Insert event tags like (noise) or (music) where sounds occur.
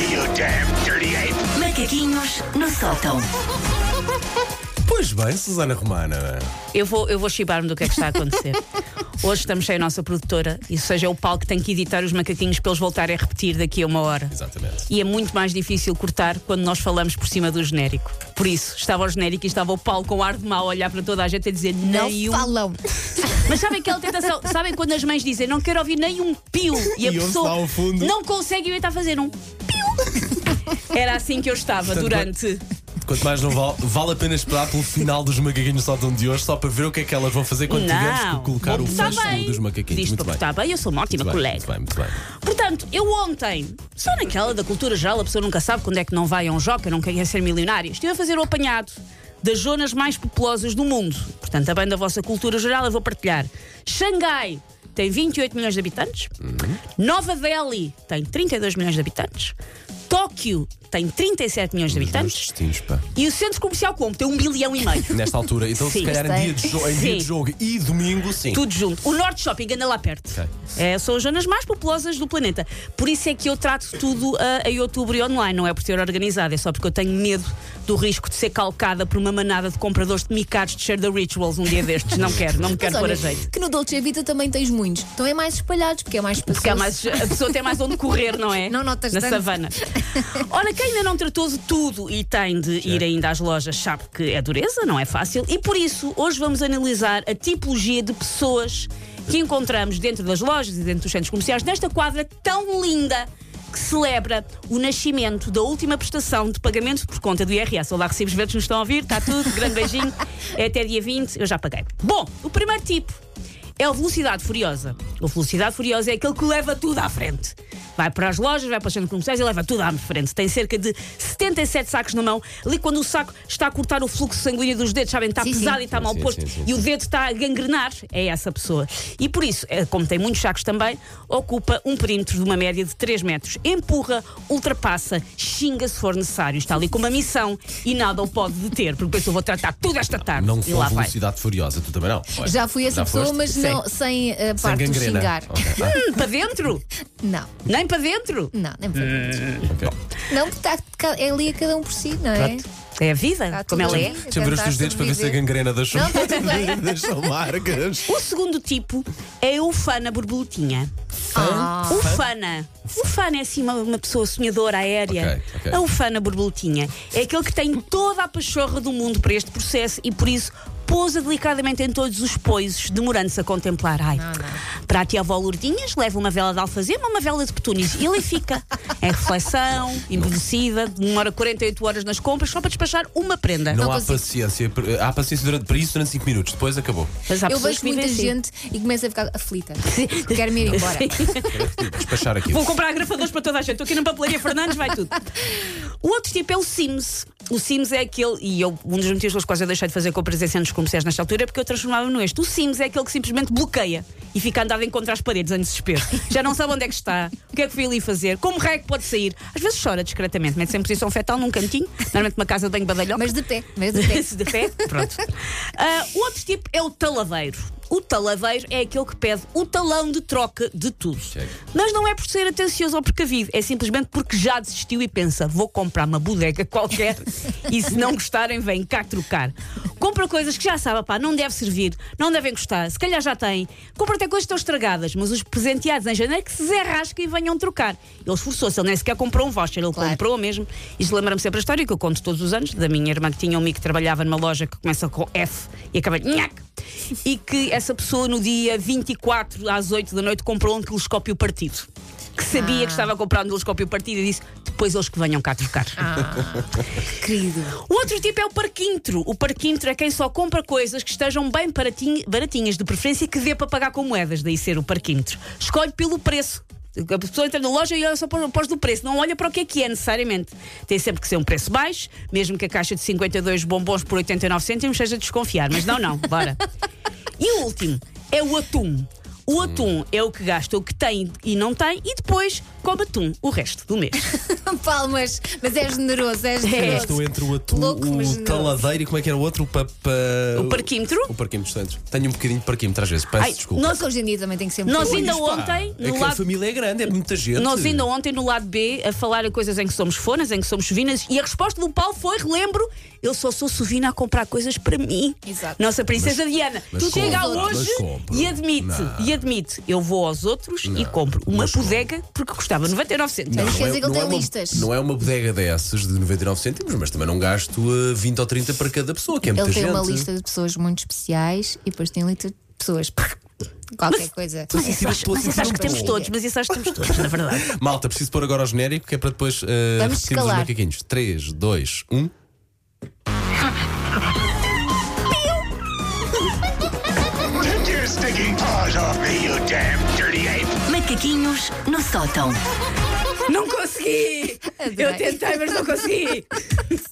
you damn dirty ape! Macaquinhos no sótão. Pois bem, Susana Romana. Eu vou, eu vou chibar-me do que é que está a acontecer. Hoje estamos sem a nossa produtora, e seja o Paulo que tem que editar os macaquinhos para eles voltarem a repetir daqui a uma hora. Exatamente. E é muito mais difícil cortar quando nós falamos por cima do genérico. Por isso, estava o genérico e estava o Paulo com ar de mau a olhar para toda a gente a dizer Não nem um. falam. Mas sabem aquela tentação? Sabem quando as mães dizem não quero ouvir nem um pio e a E ouve-se pessoa lá ao fundo. não consegue e eu está a fazer um? Era assim que eu estava Portanto, durante. Quanto mais não vale, vale a pena esperar pelo final dos macaquinhos só de hoje, só para ver o que é que elas vão fazer quando tiveres que Não, colocar o fecho bem. dos macaquinhos. Diz muito para bem. bem, eu sou uma ótima Muito bem, colega. muito bem, muito bem. Portanto, eu ontem, só naquela da cultura geral, a pessoa nunca sabe quando é que não vai a um joca, não quer ser milionário. Estive a fazer o apanhado das zonas mais populosas do mundo. Portanto, também da vossa cultura geral, eu vou partilhar. Xangai tem 28 milhões de habitantes. Nova Delhi tem 32 milhões de habitantes. Tóquio tem 37 milhões de habitantes. destinos, pá. E o centro comercial como? Tem um bilhão e meio. (laughs) Nesta altura, então se Sim. calhar em dia, de jo- em dia de jogo e domingo, sim. Tudo junto. O Norte Shopping anda lá perto. Ok. É, são as zonas mais populosas do planeta. Por isso é que eu trato tudo a, a outubro e online, não é por ter organizado, é só porque eu tenho medo do risco de ser calcada por uma manada de compradores de micados de cheiro da Rituals um dia destes. Não quero, não me (laughs) quero Mas pôr a olha, jeito. que no Dolce Vita também tens muitos. Então é mais espalhados, porque é mais espaçoso. Porque há mais, a pessoa tem mais onde correr, não é? (laughs) Não notas Na tanto. savana. Ora, quem ainda não tratou de tudo e tem de ir ainda às lojas sabe que é dureza, não é fácil. E por isso, hoje vamos analisar a tipologia de pessoas que encontramos dentro das lojas e dentro dos centros comerciais nesta quadra tão linda que celebra o nascimento da última prestação de pagamento por conta do IRS. Olá, recibos verdes nos estão a ouvir, está tudo, grande (laughs) beijinho. É até dia 20, eu já paguei. Bom, o primeiro tipo é o Velocidade Furiosa. O Velocidade Furiosa é aquele que leva tudo à frente. Vai para as lojas, vai para os centros comerciais e leva tudo à frente. Tem cerca de 77 sacos na mão. Ali, quando o saco está a cortar o fluxo sanguíneo dos dedos, sabem, está Sim, pesado sim. e está mal sim, posto, sim, sim, e o dedo está a gangrenar, é essa pessoa. E por isso, eh, como tem muitos sacos também, ocupa um perímetro de uma média de 3 metros. Empurra, ultrapassa, xinga se for necessário. Está ali com uma missão e nada o pode deter, porque depois eu vou tratar tudo esta tarde. Não e foi lá vai. velocidade furiosa, tu também não. Ué, Já fui essa pessoa, foste? mas não, sem a Sem parte do gangrena. xingar. Ok. Ah, Hum, para dentro? Não, Nem para dentro? não, nem para dentro. ok. Não, porque está, é ali a cada um por si, não é? É a vida, Está como tudo ela é. bem. Deixa eu ver os teus Tentar dedos para ver se a sobreviver. gangrena deixou, Não, está (laughs) tudo (laughs) bem. deixou marcas. O segundo tipo é a ufana borboletinha. Ah. Ufana. Ufana é assim uma, uma pessoa sonhadora aérea. Ok, ok. A ufana borboletinha é aquele que tem toda a pachorra do mundo para este processo e por isso pousa delicadamente em todos os poisos, demorando-se a contemplar. Ai, para a tia avó Lourdinhas, leva uma vela de alfazema, uma vela de petúnias e ali fica. Em (laughs) reflexão, embevecida, demora 48 horas nas compras só para despachar uma prenda. Não, Não há consigo. paciência. Há paciência durante, para isso durante 5 minutos, depois acabou. Mas há Eu vejo muita assim. gente e começo a ficar aflita. (laughs) Quero-me ir embora. Despachar aqui. Vou comprar grafadores para toda a gente. Estou aqui na papelaria Fernandes, vai tudo. (laughs) O outro tipo é o Sims. O Sims é aquele, e eu, um dos motivos pelos quais eu deixei de fazer compras em centros comerciais nesta altura é porque eu transformava no este. O Sims é aquele que simplesmente bloqueia e fica andado a encontrar as paredes em desespero. (laughs) Já não sabe onde é que está, o que é que foi ali fazer, como raio que pode sair. Às vezes chora discretamente, mete-se em posição fetal num cantinho, normalmente uma casa de banho badalhoca. Mas de pé, mas de pé. (laughs) de pé, pronto. (laughs) O outro tipo é o taladeiro. O taladeiro é aquele que pede o talão de troca de tudo. Chega. Mas não é por ser atencioso ou precavido, é simplesmente porque já desistiu e pensa: vou comprar uma bodega qualquer (laughs) e se não gostarem, vem cá trocar. Compra coisas que já sabe, pá, não deve servir, não devem gostar, se calhar já têm. Compra até coisas que estão estragadas, mas os presenteados em janeiro que se zerrasquem e venham trocar. Ele esforçou-se, ele nem sequer comprou um voucher, ele Claro. comprou mesmo. Isto lembra-me sempre a história que eu conto todos os anos, da minha irmã que tinha um amigo que trabalhava numa loja que começa com F e acaba em nhac. E que essa pessoa no dia 24 às 8 da noite comprou um telescópio partido. Que sabia Ah. que estava a comprar um telescópio partido e disse: depois eles que venham cá trocar. Querido. O outro tipo é o parquintro. O parquintro é quem só compra coisas que estejam bem baratinhas, de preferência que dê para pagar com moedas, daí ser o parquintro. Escolhe pelo preço. A pessoa entra na loja e olha só para para os do preço, não olha para o que é que é necessariamente. Tem sempre que ser um preço baixo, mesmo que a caixa de 52 bombons por 89 cêntimos seja de desconfiar. Mas não, não, bora. (laughs) E o último é o atum. O atum é o que gasta o que tem e não tem e depois come atum o resto do mês. (laughs) Palmas, mas é generoso, é Eu generoso. estou entre o atum, Louco, o taladeiro e como é que era o outro? O, pa, pa- O parquímetro? O parquímetro. Tenho um bocadinho de parquímetro às vezes, peço Ai, desculpa. nós- hoje em dia também tem que ser muito Nós ainda pá, ontem, é no que lado- a família é grande, é muita gente. Nós ainda ontem no lado B a falar a coisas em que somos fonas, em que somos sovinas e a resposta do Paulo foi, relembro, eu só sou sovina a comprar coisas para mim. Exato. Nossa princesa Diana, mas tu chega hoje e admite, Não. e admite, eu vou aos outros e compro uma bodega porque custava 99 cêntimos. Mas quer dizer que ele tem uma, listas. não é uma bodega dessas de 99 cêntimos, mas também não gasto uh, 20 ou 30 para cada pessoa, que é muita Ele tem gente. uma lista de pessoas muito especiais e depois tem lista de pessoas. Qualquer coisa. Mas isso, acho, mas isso acho que temos todos, mas isso acho que temos todos, na verdade. Malta, preciso pôr agora o genérico, que é para depois uh, Vamos repetirmos os escalar. macaquinhos. 3, 2, 1. Stinking paws off me, you damn dirty ape! Macaquinhos no sótão. Não consegui! (laughs) Eu tentei, mas não consegui! (laughs)